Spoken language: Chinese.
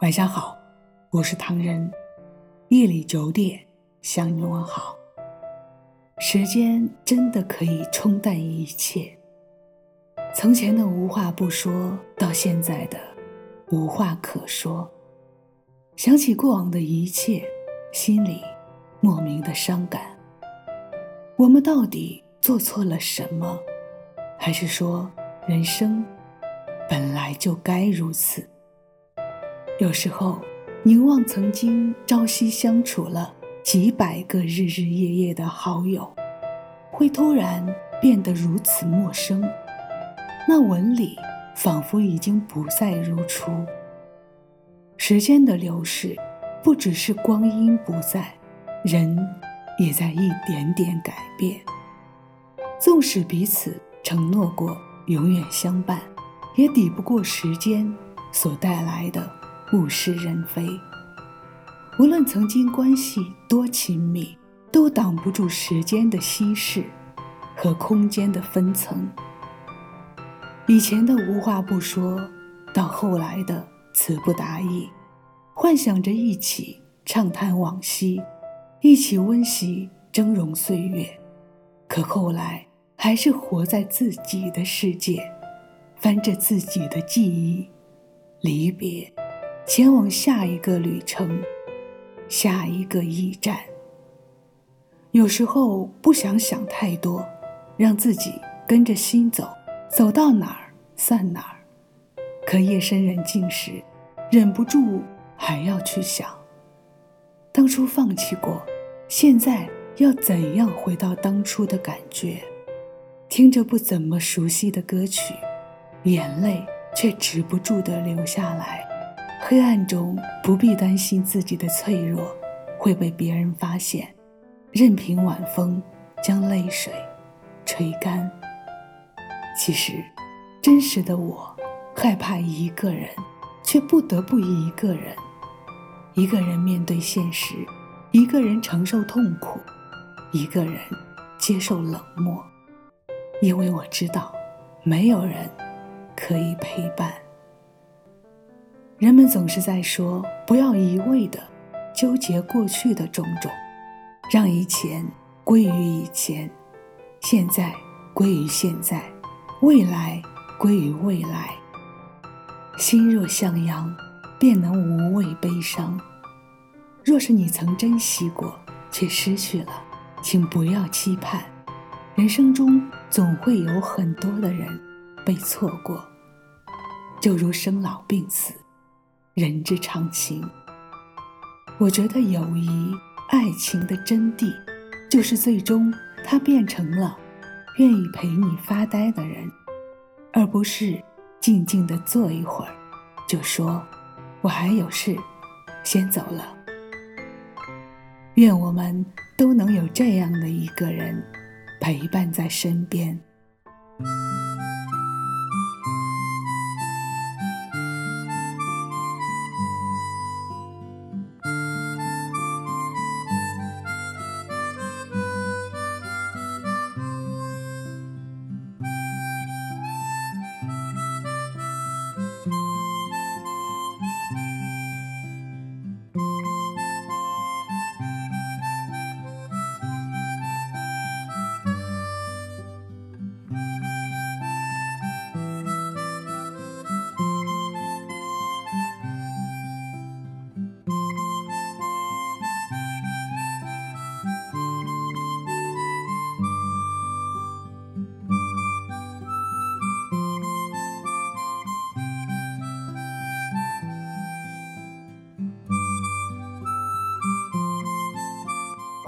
晚上好，我是唐人。夜里九点向你问好。时间真的可以冲淡一切。从前的无话不说，到现在的无话可说。想起过往的一切，心里莫名的伤感。我们到底做错了什么？还是说人生本来就该如此？有时候，凝望曾经朝夕相处了几百个日日夜夜的好友，会突然变得如此陌生。那纹理仿佛已经不再如初。时间的流逝，不只是光阴不在，人也在一点点改变。纵使彼此承诺过永远相伴，也抵不过时间所带来的。物是人非，无论曾经关系多亲密，都挡不住时间的稀释和空间的分层。以前的无话不说，到后来的词不达意，幻想着一起畅谈往昔，一起温习峥嵘岁月，可后来还是活在自己的世界，翻着自己的记忆，离别。前往下一个旅程，下一个驿站。有时候不想想太多，让自己跟着心走，走到哪儿算哪儿。可夜深人静时，忍不住还要去想：当初放弃过，现在要怎样回到当初的感觉？听着不怎么熟悉的歌曲，眼泪却止不住地流下来。黑暗中不必担心自己的脆弱会被别人发现，任凭晚风将泪水吹干。其实，真实的我害怕一个人，却不得不一个人。一个人面对现实，一个人承受痛苦，一个人接受冷漠，因为我知道，没有人可以陪伴。人们总是在说，不要一味的纠结过去的种种，让以前归于以前，现在归于现在，未来归于未来。心若向阳，便能无畏悲伤。若是你曾珍惜过，却失去了，请不要期盼。人生中总会有很多的人被错过，就如生老病死。人之常情。我觉得友谊、爱情的真谛，就是最终他变成了愿意陪你发呆的人，而不是静静的坐一会儿，就说我还有事，先走了。愿我们都能有这样的一个人陪伴在身边。